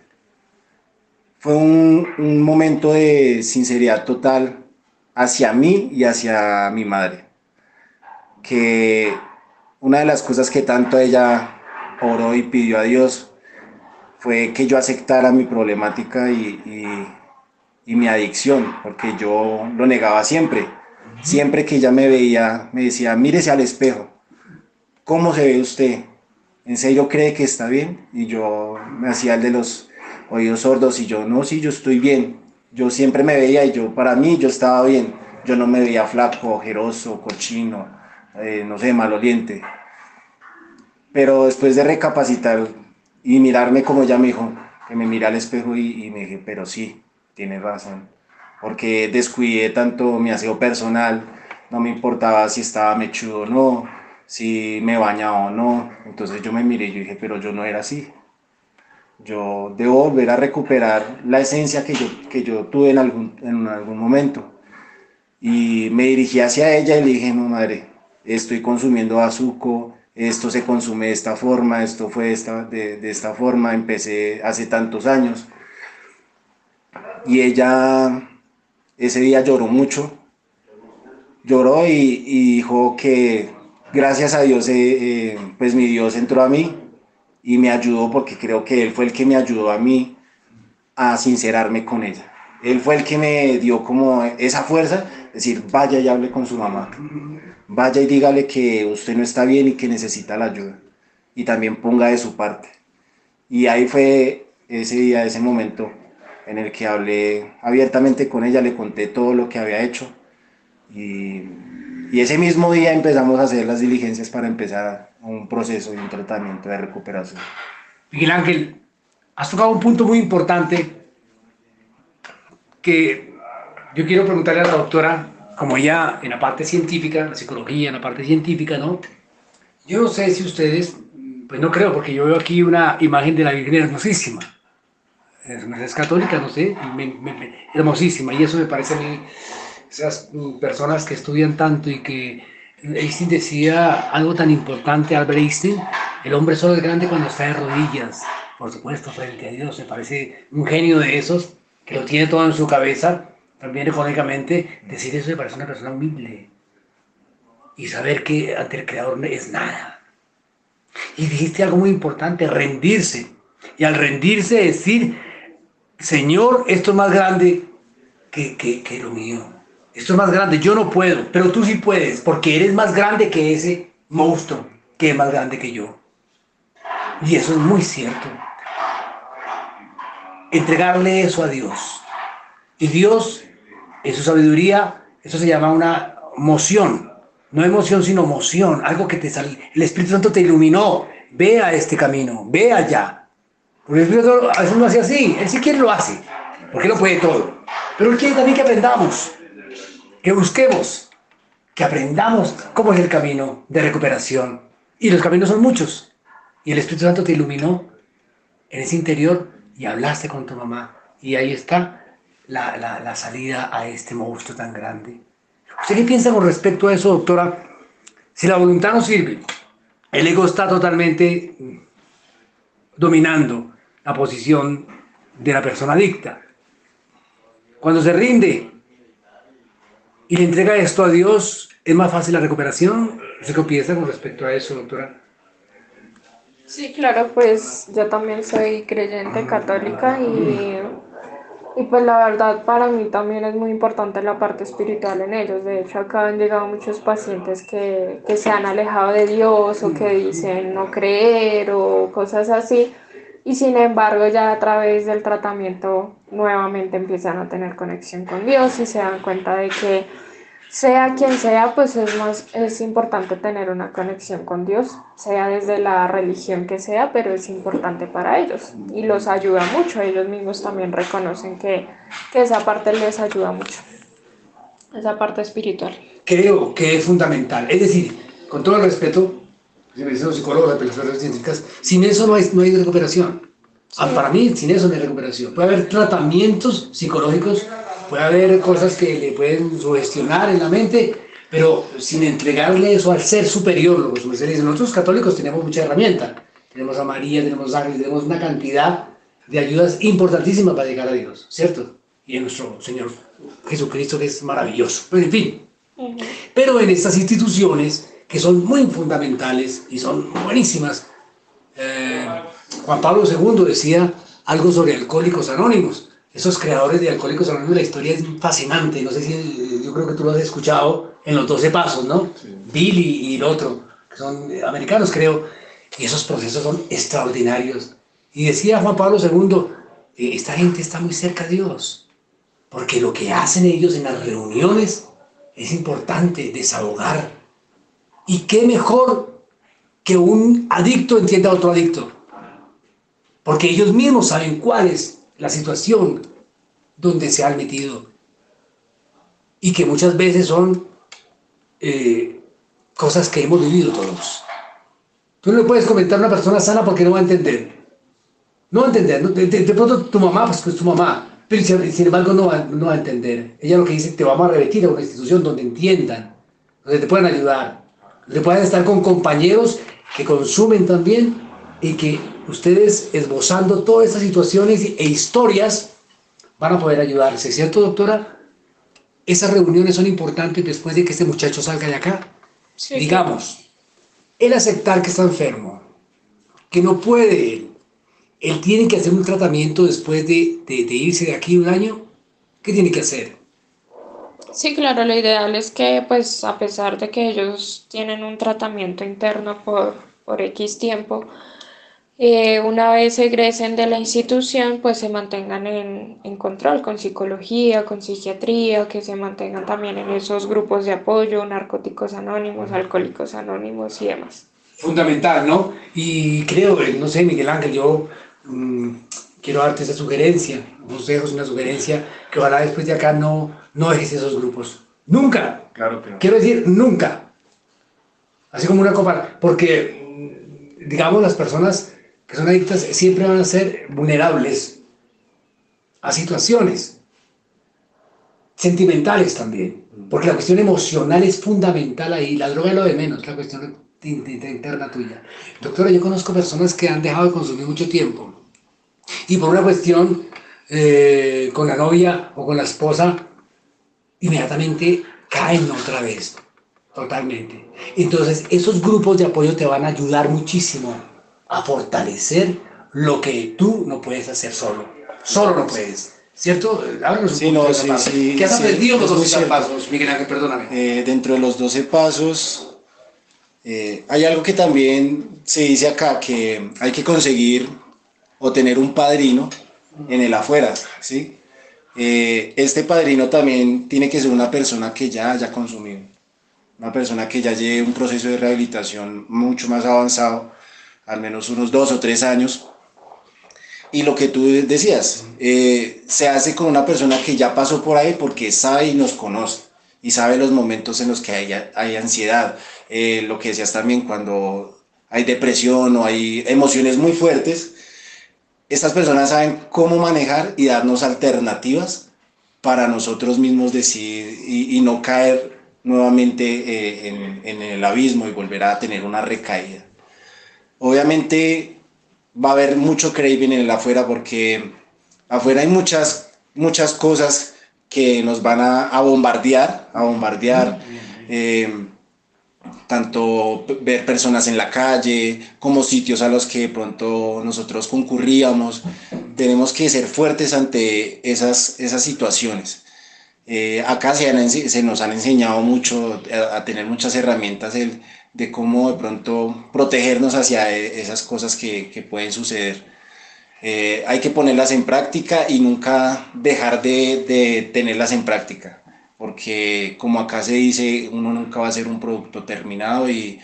Fue un, momento de sinceridad total, hacia mí y hacia mi madre. Que una de las cosas que tanto ella oró y pidió a Dios fue que yo aceptara mi problemática y, mi adicción, porque yo lo negaba siempre. Siempre que ella me veía, me decía, mírese al espejo, ¿cómo se ve usted? ¿En serio cree que está bien? Y yo me hacía el de los oídos sordos y yo, no, sí, yo estoy bien yo siempre me veía y yo, para mí, yo estaba bien. Yo no me veía flaco, ojeroso, cochino, eh, no sé, maloliente. Pero después de recapacitar y mirarme como ella me dijo, que me miré al espejo y, me dije, pero sí, tiene razón. Porque descuidé tanto mi aseo personal, no me importaba si estaba mechudo o no, si me bañaba o no. Entonces yo me miré y yo dije, pero yo no era así yo debo volver a recuperar la esencia que yo, que yo tuve en algún, en algún momento. Y me dirigí hacia ella y le dije, no madre, estoy consumiendo azúcar, esto se consume de esta forma, esto fue esta, de, de, esta forma, empecé hace tantos años. Y ella ese día lloró mucho, lloró y, dijo que gracias a Dios, eh, eh, pues mi Dios entró a mí y me ayudó porque creo que él fue el que me ayudó a mí a sincerarme con ella. Él fue el que me dio como esa fuerza, decir, vaya y hable con su mamá, vaya y dígale que usted no está bien y que necesita la ayuda, y también ponga de su parte. Y ahí fue ese día, ese momento en el que hablé abiertamente con ella, le conté todo lo que había hecho, y, y ese mismo día empezamos a hacer las diligencias para empezar un proceso y un tratamiento de recuperación. Miguel Ángel, has tocado un punto muy importante que yo quiero preguntarle a la doctora, como ella en la parte científica, la psicología en la parte científica, ¿no? Yo no sé si ustedes, pues no creo, porque yo veo aquí una imagen de la Virgen hermosísima. Es, católica, no sé, hermosísima, y eso me parece a mí, esas personas que estudian tanto y que Einstein decía algo tan importante, Albert Einstein, el hombre solo es grande cuando está de rodillas, por supuesto, frente a Dios. Me parece un genio de esos, que lo tiene todo en su cabeza también económicamente, decir eso me parece una persona humilde. Y saber que ante el Creador es nada. Y dijiste algo muy importante, rendirse. Y al rendirse decir, Señor, esto es más grande que, que lo mío. Esto es más grande, yo no puedo, pero tú sí puedes, porque eres más grande que ese monstruo, que es más grande que yo. Y eso es muy cierto. Entregarle eso a Dios. Y Dios, en su sabiduría, eso se llama una moción. No emoción, sino moción. Algo que te sale. El Espíritu Santo te iluminó. Ve a este camino, ve allá. Porque el Espíritu Santo a veces no hace así. Él si quiere lo hace. Porque Él lo puede todo. Pero Él quiere también que aprendamos. Que busquemos. Que aprendamos cómo es el camino de recuperación. Y los caminos son muchos. Y el Espíritu Santo te iluminó en ese interior y hablaste con tu mamá. Y ahí está la, la, la salida a este monstruo tan grande. ¿Usted qué piensa con respecto a eso, doctora? Si la voluntad no sirve, el ego está totalmente dominando la posición de la persona adicta. Cuando se rinde y le entrega esto a Dios, ¿es más fácil la recuperación? ¿Usted qué piensa con respecto a eso, doctora? Sí, claro, pues yo también soy creyente católica y, y pues la verdad para mí también es muy importante la parte espiritual en ellos. De hecho, acá han llegado muchos pacientes que, que se han alejado de Dios o que dicen no creer o cosas así. Y sin embargo ya a través del tratamiento nuevamente empiezan a tener conexión con Dios y se dan cuenta de que sea quien sea, pues es más es importante tener una conexión con Dios, sea desde la religión que sea, pero es importante para ellos y los ayuda mucho. Ellos mismos también reconocen que, que esa parte les ayuda mucho, esa parte espiritual. Creo que es fundamental. Es decir, con todo el respeto, dicen los psicólogos, las personas científicas, sin eso no hay, no hay recuperación. Ah, Para mí, sin eso no hay recuperación. Puede haber tratamientos psicológicos puede haber cosas que le pueden sugestionar en la mente, pero sin entregarle eso al ser superior, lo que dice. Nosotros católicos tenemos mucha herramienta. Tenemos a María, tenemos a Ángeles, tenemos una cantidad de ayudas importantísimas para llegar a Dios, ¿cierto? Y en nuestro Señor Jesucristo que es maravilloso. Pero en fin. Pero en estas instituciones que son muy fundamentales y son buenísimas, eh, Juan Pablo II decía algo sobre alcohólicos anónimos esos creadores de Alcohólicos Anónimos, la historia es fascinante. No sé si, yo creo que tú lo has escuchado en los 12 pasos, ¿no? Billy y el otro, que son americanos, creo. Y esos procesos son extraordinarios. Y decía Juan Pablo II, eh, esta gente está muy cerca de Dios, porque lo que hacen ellos en las reuniones es importante, desahogar. Y qué mejor que un adicto entienda a otro adicto, porque ellos mismos saben cuál es la situación donde se han metido y que muchas veces son eh, cosas que hemos vivido todos. Tú no le puedes comentar a una persona sana porque no va a entender. No va a entender. De, pronto tu mamá, pues, pues tu mamá, pero sin, embargo no va, no va a entender. Ella lo que dice, te vamos a repetir a una institución donde entiendan, donde te puedan ayudar, donde puedan estar con compañeros que consumen también y que ustedes esbozando todas estas situaciones e historias van a poder ayudarse, ¿cierto doctora? Esas reuniones son importantes después de que este muchacho salga de acá. Digamos, el aceptar que está enfermo, que no puede él, tiene que hacer un tratamiento después de, de, de irse de aquí un año, ¿qué tiene que hacer? Sí, claro, lo ideal es que, pues, a pesar de que ellos tienen un tratamiento interno por, por X tiempo, eh, una vez egresen de la institución, pues se mantengan en, en, control con psicología, con psiquiatría, que se mantengan también en esos grupos de apoyo, narcóticos anónimos, alcohólicos anónimos y demás. Fundamental, ¿no? Y creo, no sé, Miguel Ángel, yo mmm, quiero darte esa sugerencia, consejos, una sugerencia, que ojalá después de acá no, no dejes esos grupos. Nunca. Claro que no. Quiero decir, nunca. Así como una copa, porque, digamos, las personas que son adictas siempre van a ser vulnerables a situaciones sentimentales también, porque la cuestión emocional es fundamental ahí, la droga es lo de menos, la cuestión interna tuya. Doctora, yo conozco personas que han dejado de consumir mucho tiempo y por una cuestión eh, con la novia o con la esposa inmediatamente caen otra vez, totalmente. Entonces, esos grupos de apoyo te van a ayudar muchísimo a fortalecer lo que tú no puedes hacer solo. Solo no puedes. ¿Cierto? Háblanos un sí, no, sí, sí, ¿Qué has aprendido los 12 pasos, Miguel Ángel? Perdóname. Eh, dentro de los 12 pasos, eh, hay algo que también se dice acá, que hay que conseguir o tener un padrino en el afuera, ¿sí? Eh, este padrino también tiene que ser una persona que ya haya consumido, una persona que ya lleve un proceso de rehabilitación mucho más avanzado, al menos unos dos o tres años. Y lo que tú decías, eh, se hace con una persona que ya pasó por ahí porque sabe y nos conoce y sabe los momentos en los que hay, hay ansiedad. Eh, lo que decías también, cuando hay depresión o hay emociones muy fuertes, estas personas saben cómo manejar y darnos alternativas para nosotros mismos decidir y, no caer nuevamente eh, en, en, el abismo y volver a tener una recaída. Obviamente va a haber mucho craving en el afuera porque afuera hay muchas, muchas cosas que nos van a, a bombardear, a bombardear. Eh, tanto ver personas en la calle, como sitios a los que de pronto nosotros concurríamos. Tenemos que ser fuertes ante esas, esas situaciones. Eh, acá se, se, nos han enseñado mucho a, tener muchas herramientas de, de, cómo de pronto protegernos hacia e, esas cosas que, que pueden suceder. Eh, hay que ponerlas en práctica y nunca dejar de, de tenerlas en práctica porque como acá se dice, uno nunca va a ser un producto terminado y,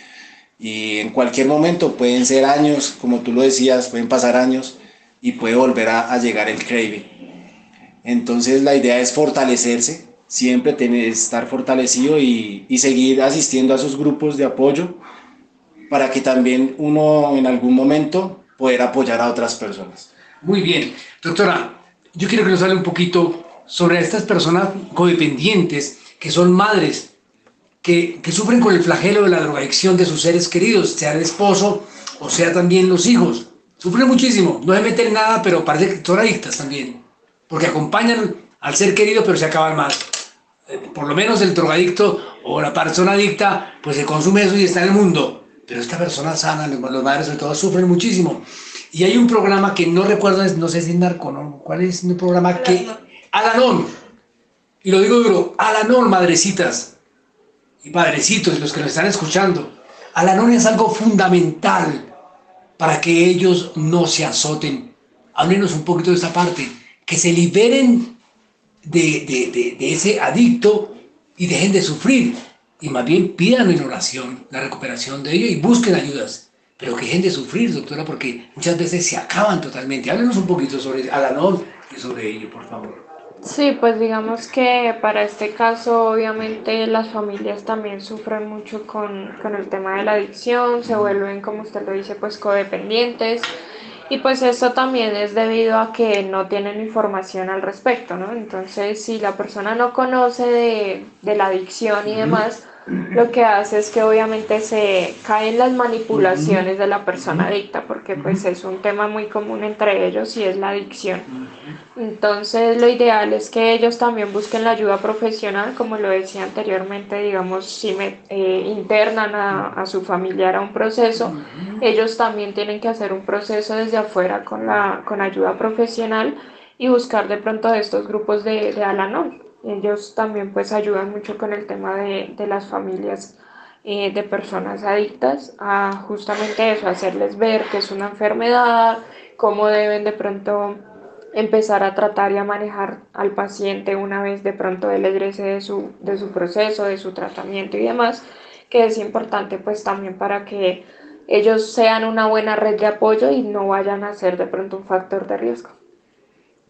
y en cualquier momento pueden ser años, como tú lo decías, pueden pasar años y puede volver a, a llegar el craving. Entonces la idea es fortalecerse, siempre tener, estar fortalecido y, y seguir asistiendo a esos grupos de apoyo para que también uno en algún momento pueda apoyar a otras personas. Muy bien, doctora, yo quiero que nos hable un poquito sobre estas personas codependientes que son madres, que, que, sufren con el flagelo de la drogadicción de sus seres queridos, sea el esposo o sea también los hijos. Sufren muchísimo, no se meten en nada, pero parece que son adictas también, porque acompañan al ser querido, pero se acaban mal. Eh, por lo menos el drogadicto o la persona adicta, pues se consume eso y está en el mundo. Pero esta persona sana, los madres sobre todo, sufren muchísimo. Y hay un programa que no recuerdo, no sé si es Narco, ¿no? ¿Cuál es el programa que Alanón, y lo digo duro, Alanón, madrecitas y padrecitos, los que nos están escuchando, Alanón es algo fundamental para que ellos no se azoten. Háblenos un poquito de esa parte, que se liberen de, de, ese adicto y dejen de sufrir. Y más bien pidan en oración la recuperación de ello y busquen ayudas. Pero que dejen de sufrir, doctora, porque muchas veces se acaban totalmente. Háblenos un poquito sobre Alanón y sobre ello, por favor. Sí, pues digamos que para este caso obviamente las familias también sufren mucho con, con, el tema de la adicción, se vuelven, como usted lo dice, pues codependientes y pues esto también es debido a que no tienen información al respecto, ¿no? Entonces si la persona no conoce de, de la adicción y demás, lo que hace es que obviamente se caen las manipulaciones de la persona adicta, porque pues es un tema muy común entre ellos y es la adicción. Entonces lo ideal es que ellos también busquen la ayuda profesional, como lo decía anteriormente, digamos, si me eh, internan a, a, su familiar a un proceso, ellos también tienen que hacer un proceso desde afuera con, la, con ayuda profesional y buscar de pronto estos grupos de, de Alanón ellos también pues ayudan mucho con el tema de, de las familias eh, de personas adictas a justamente eso, hacerles ver que es una enfermedad, cómo deben de pronto empezar a tratar y a manejar al paciente una vez de pronto él egrese de su, de su proceso, de su tratamiento y demás, que es importante pues también para que ellos sean una buena red de apoyo y no vayan a ser de pronto un factor de riesgo.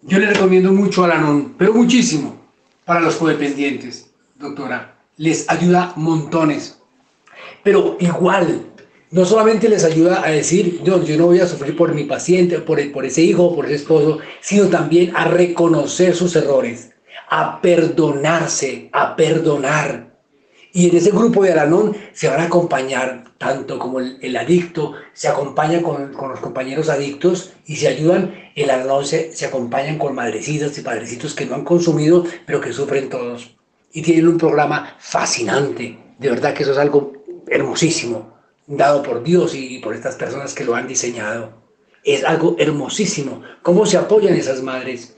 Yo le recomiendo mucho a Lanon, pero muchísimo, para los codependientes, doctora. Les ayuda montones. Pero igual, no solamente les ayuda a decir, yo, no voy a sufrir por mi paciente, por, por ese hijo, por ese esposo, sino también a reconocer sus errores, a perdonarse, a perdonar. Y en ese grupo de Alanón se van a acompañar tanto como el, adicto, se acompaña con, con, los compañeros adictos y se ayudan. El Alanón se, se acompañan con madrecitas y padrecitos que no han consumido, pero que sufren todos. y tienen un programa fascinante. De verdad que eso es algo hermosísimo, dado por Dios y por estas personas que lo han diseñado. Es algo hermosísimo. Cómo se apoyan esas madres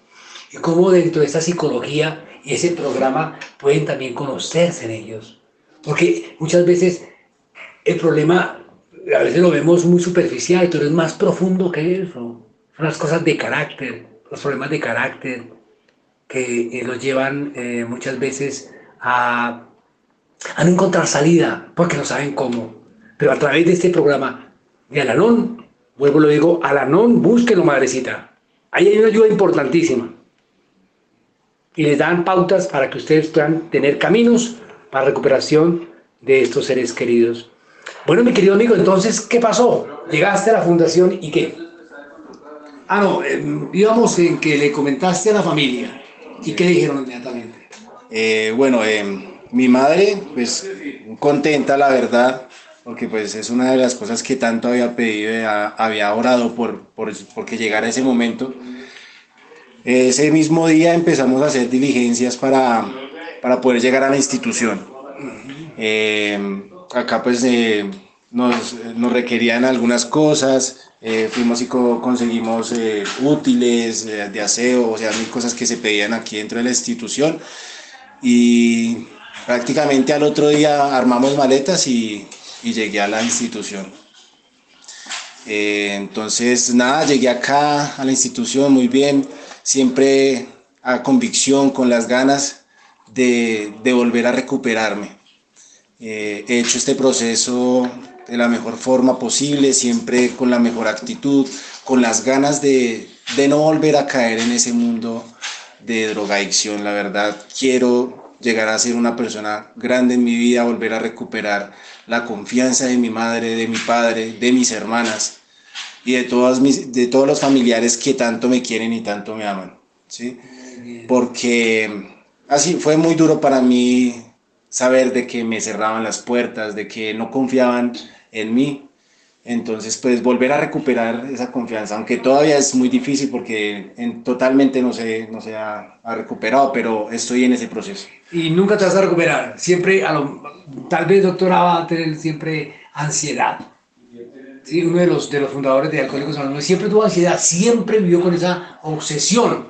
y cómo dentro de esta psicología y ese programa pueden también conocerse en ellos. Porque muchas veces el problema, a veces lo vemos muy superficial, pero es más profundo que eso. Son las cosas de carácter, los problemas de carácter que eh, los llevan eh, muchas veces a, a no encontrar salida porque no saben cómo. Pero a través de este programa de Alanón, vuelvo lo digo, Alanón, búsquelo, madrecita. Ahí hay una ayuda importantísima. Y les dan pautas para que ustedes puedan tener caminos para recuperación de estos seres queridos. Bueno, mi querido amigo, entonces, ¿qué pasó? Llegaste a la fundación y qué? Ah, no, eh, íbamos en que le comentaste a la familia. ¿Y qué dijeron inmediatamente? Eh, bueno, eh, mi madre, pues contenta, la verdad, porque pues es una de las cosas que tanto había pedido, había orado por, por, porque llegara ese momento. Ese mismo día empezamos a hacer diligencias para, para poder llegar a la institución. acá pues nos, nos requerían algunas cosas, eh, fuimos y conseguimos eh, útiles eh, de aseo, o sea, mil cosas que se pedían aquí dentro de la institución. Y prácticamente al otro día armamos maletas y, y llegué a la institución. entonces, nada, llegué acá a la institución muy bien, siempre a convicción, con las ganas de, de volver a recuperarme. he hecho este proceso de la mejor forma posible, siempre con la mejor actitud, con las ganas de, de no volver a caer en ese mundo de drogadicción. La verdad, quiero llegar a ser una persona grande en mi vida, volver a recuperar la confianza de mi madre, de mi padre, de mis hermanas y de, todas mis, de todos los familiares que tanto me quieren y tanto me aman. ¿sí? Porque así fue muy duro para mí saber de que me cerraban las puertas, de que no confiaban en mí. Entonces, pues volver a recuperar esa confianza, aunque todavía es muy difícil porque en, totalmente no se, no se ha, recuperado, pero estoy en ese proceso. Y nunca te vas a recuperar, siempre, a lo, tal vez doctora va a tener siempre ansiedad. Sí, uno de los, de los fundadores de Alcohólicos Anónimos siempre tuvo ansiedad, siempre vivió con esa obsesión,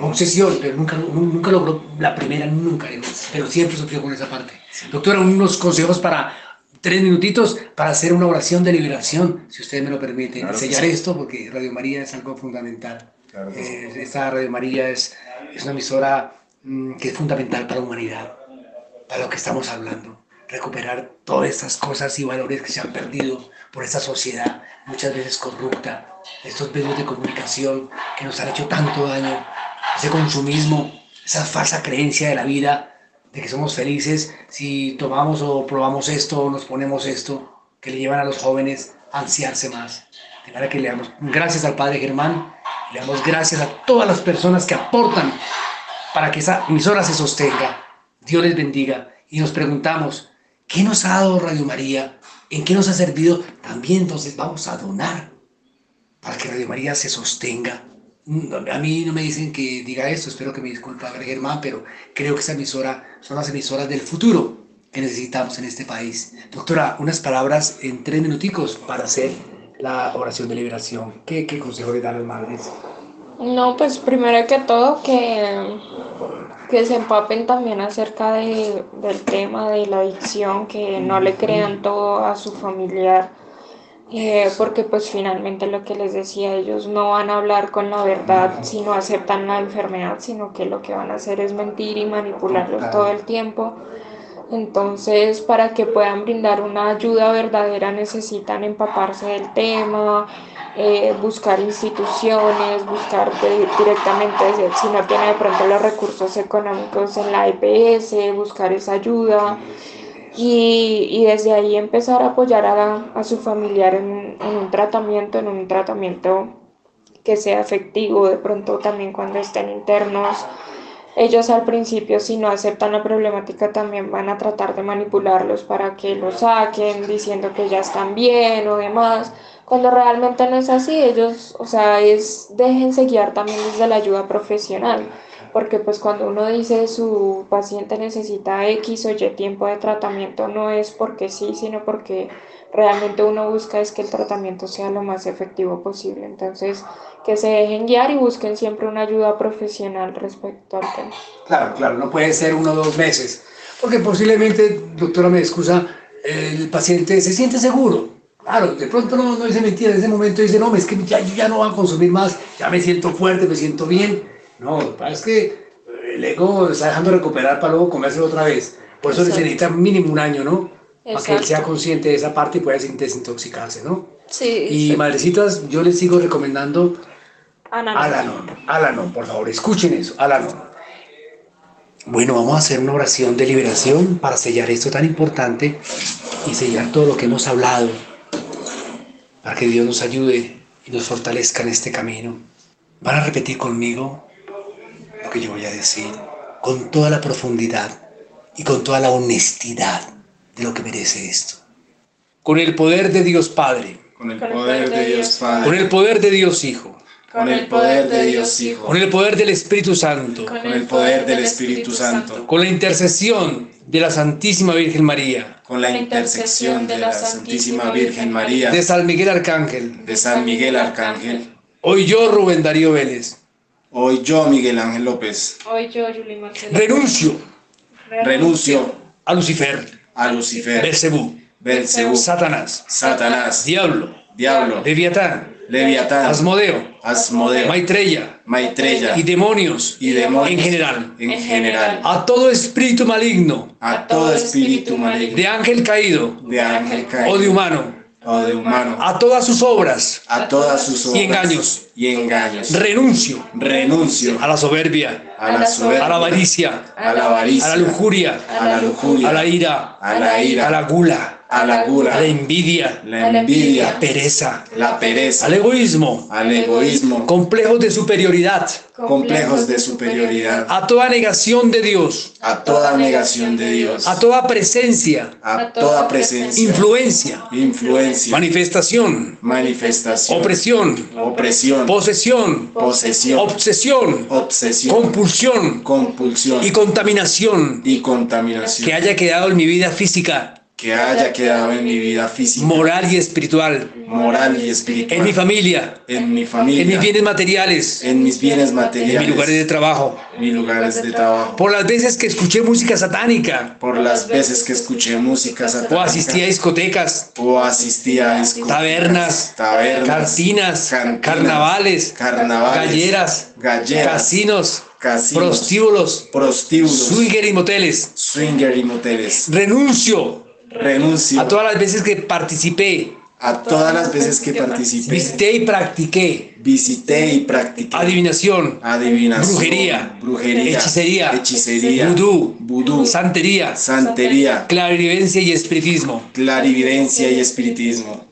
obsesión, pero nunca, nunca logró la primera, nunca, pero siempre sufrió con esa parte. Doctora, unos consejos para tres minutitos para hacer una oración de liberación, si usted me lo permite, enseñar esto, porque Radio María es algo fundamental. Eh, esta Radio María es, es una emisora mm, que es fundamental para la humanidad, para lo que estamos hablando. Recuperar todas estas cosas y valores que se han perdido por esta sociedad, muchas veces corrupta, estos medios de comunicación que nos han hecho tanto daño, ese consumismo, esa falsa creencia de la vida de que somos felices si tomamos o probamos esto o nos ponemos esto, que le llevan a los jóvenes a ansiarse más. De manera que le damos gracias al Padre Germán, le damos gracias a todas las personas que aportan para que esa emisora se sostenga. Dios les bendiga. Y nos preguntamos, ¿qué nos ha dado Radio María? ¿En qué nos ha servido? También entonces vamos a donar para que Radio María se sostenga a mí no me dicen que diga esto, espero que me disculpe Germán, pero creo que esa emisora son las emisoras del futuro que necesitamos en este país. Doctora, unas palabras en tres minuticos para hacer la oración de liberación. ¿Qué, qué consejo le dan a las madres? No, pues primero que todo que, que se empapen también acerca de, del tema de la adicción, que no le crean todo a su familiar eh, porque pues finalmente lo que les decía, ellos no van a hablar con la verdad si no aceptan la enfermedad, sino que lo que van a hacer es mentir y manipularlos todo el tiempo. Entonces, para que puedan brindar una ayuda verdadera necesitan empaparse del tema, eh, buscar instituciones, buscar directamente, si no tiene de pronto los recursos económicos en la EPS, buscar esa ayuda y, y, desde ahí empezar a apoyar a, su familiar en, un tratamiento, en un tratamiento que sea efectivo, de pronto también cuando estén internos. Ellos al principio, si no aceptan la problemática, también van a tratar de manipularlos para que lo saquen, diciendo que ya están bien o demás. Cuando realmente no es así, ellos, o sea, es déjense guiar también desde la ayuda profesional porque pues cuando uno dice su paciente necesita X o Y tiempo de tratamiento no es porque sí, sino porque realmente uno busca es que el tratamiento sea lo más efectivo posible. Entonces, que se dejen guiar y busquen siempre una ayuda profesional respecto al tema. Claro, claro, no puede ser uno o dos meses, porque posiblemente, doctora, me excusa, el paciente se siente seguro. Claro, de pronto no, no dice mentira, en ese momento dice, no, es que ya, yo ya no voy a consumir más, ya me siento fuerte, me siento bien. No, es que el ego está dejando recuperar para luego comérselo otra vez. Por eso Exacto. necesita mínimo un año, ¿no? Para que él sea Exacto. consciente de esa parte y pueda desintoxicarse, ¿no? Sí, Y sí. madrecitas, yo les sigo recomendando Ananá. Alanon, Alanon, por favor, escuchen eso, Alanon. Bueno, vamos a hacer una oración de liberación para sellar esto tan importante y sellar todo lo que hemos hablado, para que Dios nos ayude y nos fortalezca en este camino. Van a repetir conmigo lo que yo voy a decir, con toda la profundidad y con toda la honestidad de lo que merece esto. Con el poder de Dios Padre, Con el Con poder de Dios con Padre, el poder de Dios Hijo, con el poder de Dios Hijo, con el poder del Espíritu Santo, con el poder del Espíritu Santo, con la intercesión de la Santísima Virgen María, con la intersección de la Santísima Virgen María, de San Miguel Arcángel. de San Miguel Arcángel. Hoy yo, Rubén Darío Vélez, Hoy yo, Miguel Ángel López, Hoy yo, Julie Marcela. renuncio. Renuncio. A Lucifer, a Lucifer, Belcebú, Belcebú, Satanás, Satanás, Diablo, Diablo, Leviatán, Leviatán, Asmodeo, Asmodeo, Maitreya. Maitreya. Y demonios. Y demonios. En general. en general, A todo espíritu maligno. A todo espíritu maligno. De ángel caído. De ángel caído. O de humano, o de humano, a todas sus obras, a todas sus obras. Y engaños. y engaños. renuncio. Renuncio. A la soberbia, a la soberbia, a la avaricia, a la a avaricia, la lujuria, a la lujuria, a la ira, a la ira, a la gula, a la gula, a la envidia, la envidia, la pereza, la pereza, al egoísmo, al egoísmo, complejos de superioridad, complejos de superioridad, a toda negación de Dios, a toda negación de Dios, a toda presencia, a toda presencia, influencia, influencia, manifestación, manifestación, opresión, opresión, posesión, posesión, obsesión, obsesión, compulsión. Compulsión. Y contaminación. Y que contaminación haya quedado en mi vida física, que haya quedado en mi vida física, moral y espiritual, moral y en mi espiritual, familia, en mi en familia, mis bienes materiales, en mis bienes en materiales, mis lugares de trabajo, mis lugares de trabajo, por las veces que escuché música satánica. Por las veces que escuché música o satánica, asistí a discotecas, o asistía a discotecas, tabernas, tabernas, cantinas, cantinas, carnavales, carnavales, galleras, galleras, casinos, casinos, prostíbulos, prostíbulos, swinger y moteles. swinger y moteles. Renuncio Renuncio. A todas las veces que participé, a todas las veces que participé, visité y practiqué. Visité y practiqué. Adivinación, adivinación, brujería, brujería, hechicería, hechicería, vudú, vudú, santería, santería, clarividencia y espiritismo. clarividencia y espiritismo.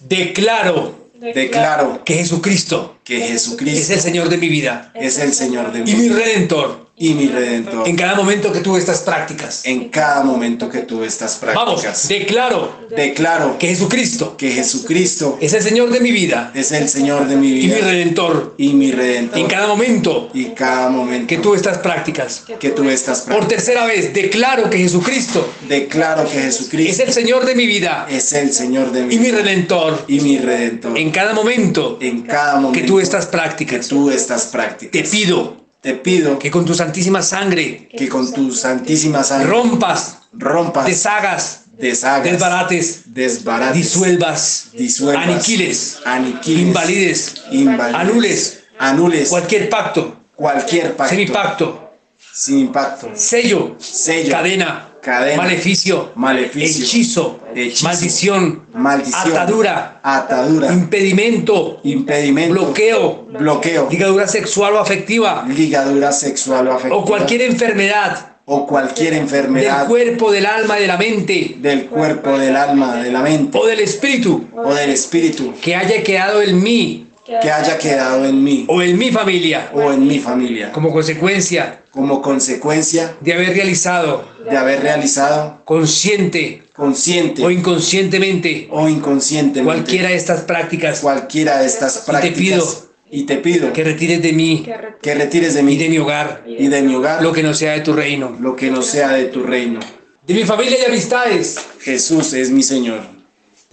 Declaro Declaro que Jesucristo que es Jesucristo el Señor de mi vida. Es el Señor de mi y mi vida. redentor y mi redentor en cada momento que tuve estas prácticas. en cada momento que tuve estas Vamos, prácticas. declaro Declaro que Jesucristo que Jesucristo es el Señor de mi vida es el Señor de mi y mi vida redentor y mi redentor en cada momento y cada momento que tuve estas prácticas. que tuve estas Por prácticas. tercera vez, declaro que Jesucristo Declaro que es Jesucristo el Señor de mi vida es el Señor de mi y mi vida redentor y mi redentor en cada momento en cada momento que tuve estas que prácticas. tuve estas Te prácticas. pido Te pido que con tu santísima sangre que con tu santísima sangre rompas, rompas, deshagas, deshagas, desbarates, desbarates, disuelvas, disuelvas, aniquiles, aniquiles, invalides, invalides, anules, anules cualquier pacto, cualquier pacto, semipacto, sin impacto, sello, sello, cadena, cadena, maleficio, maleficio, hechizo, hechizo, maldición, maldición, atadura, atadura, impedimento, impedimento, bloqueo, bloqueo, ligadura sexual o afectiva ligadura sexual o afectiva, o cualquier enfermedad o cualquier del enfermedad cuerpo, del alma, de la mente. Del cuerpo, del alma, de la mente. O del espíritu. O del espíritu. Que haya quedado en mí que haya quedado en mí o en mi familia o en mi familia como consecuencia como consecuencia de haber realizado de haber realizado consciente consciente o inconscientemente o inconscientemente cualquiera de estas prácticas cualquiera de estas y te prácticas pido y te pido que retires de mí que retires de y mí de mi hogar y de mi hogar lo que no sea de tu reino. lo que no sea de tu reino. De mi familia y amistades, Jesús es mi Señor.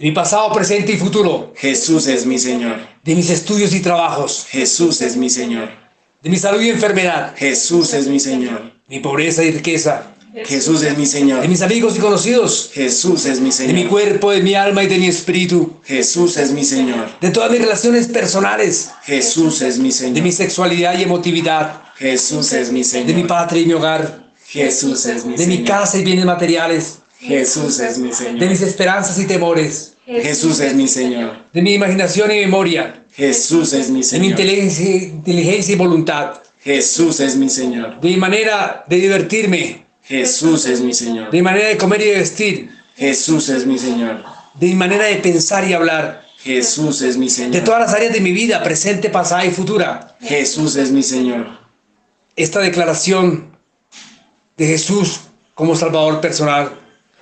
De mi pasado, presente y futuro, Jesús es mi Señor. de mis estudios y trabajos, Jesús es mi Señor. de mi salud y enfermedad, Jesús es mi Señor. mi pobreza y riqueza, Jesús es mi Señor. de mis amigos y conocidos, Jesús es mi de mi Señor. cuerpo, de mi alma y de mi espíritu, Jesús es mi Señor. de todas mis relaciones personales, Jesús es mi de mi Señor. sexualidad y emotividad, Jesús es mi de mi Señor. patria y mi hogar, Jesús es mi de mi Señor. casa y bienes materiales, Jesús es mi de Señor. mis esperanzas y temores, Jesús es mi Señor. de mi imaginación y memoria, Jesús es mi de mi Señor. inteligencia, inteligencia y voluntad, Jesús es mi Señor. de mi manera de divertirme, Jesús es mi Señor. de mi manera de comer y de vestir, Jesús es mi Señor. de mi manera de pensar y hablar, Jesús es mi de Señor. todas las áreas de mi vida, presente, pasada y futura. Jesús es mi Señor. Esta declaración de Jesús como Salvador personal,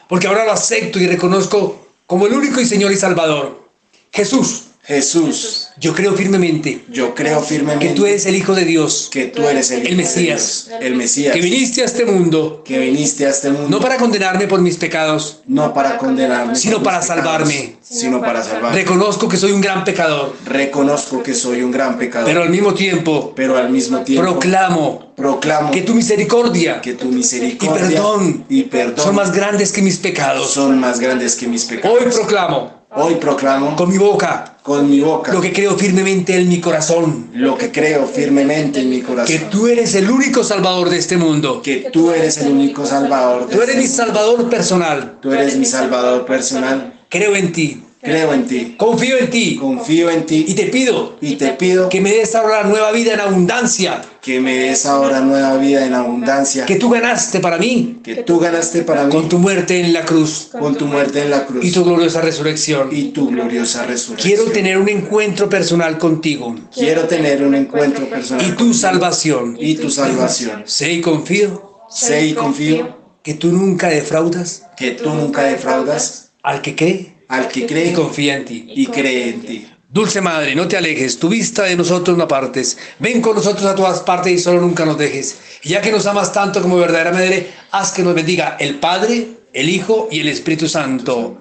porque ahora lo acepto y reconozco como el único y Señor y Salvador. Jesús, Jesús, yo creo firmemente yo creo que tú eres el Hijo de Dios, que tú eres el, Mesías. Dios, el Mesías, que viniste a este mundo que viniste a este mundo no para condenarme por mis pecados, no para condenarme, Sino para salvarme. sino para salvarme. reconozco que soy un gran pecador, Reconozco que soy un gran pecador, pero al mismo tiempo pero al mismo tiempo proclamo proclamo que tu misericordia que tu misericordia y perdón y perdón son más grandes que mis pecados. son más grandes que mis pecados. Hoy proclamo Hoy proclamo con mi boca. Con mi boca. Lo que creo firmemente en mi corazón, lo que creo firmemente en mi que corazón, tú eres el único salvador de este mundo. que tú eres el único salvador. Tú eres este mi salvador personal. Tú eres mi salvador personal. Creo en ti, Creo en ti, confío en ti. Confío en y ti te pido y te pido que me des ahora la nueva vida en abundancia que me des ahora nueva vida en abundancia que tú ganaste para mí que tú ganaste para con mí tu muerte en la cruz con tu muerte en la cruz y tu gloriosa resurrección. y tu gloriosa resurrección. Quiero tener un encuentro personal contigo Quiero tener un encuentro personal y tu salvación. y tu salvación. Sé y confío Sé y confío que tú nunca defraudas que tú nunca defraudas al que cree al que y cree confía en ti. y cree en ti. Dulce Madre, no te alejes, tu vista de nosotros no apartes. Ven con nosotros a todas partes y solo nunca nos dejes. Y ya que nos amas tanto como verdadera Madre, haz que nos bendiga el Padre, el Hijo y el Espíritu Santo.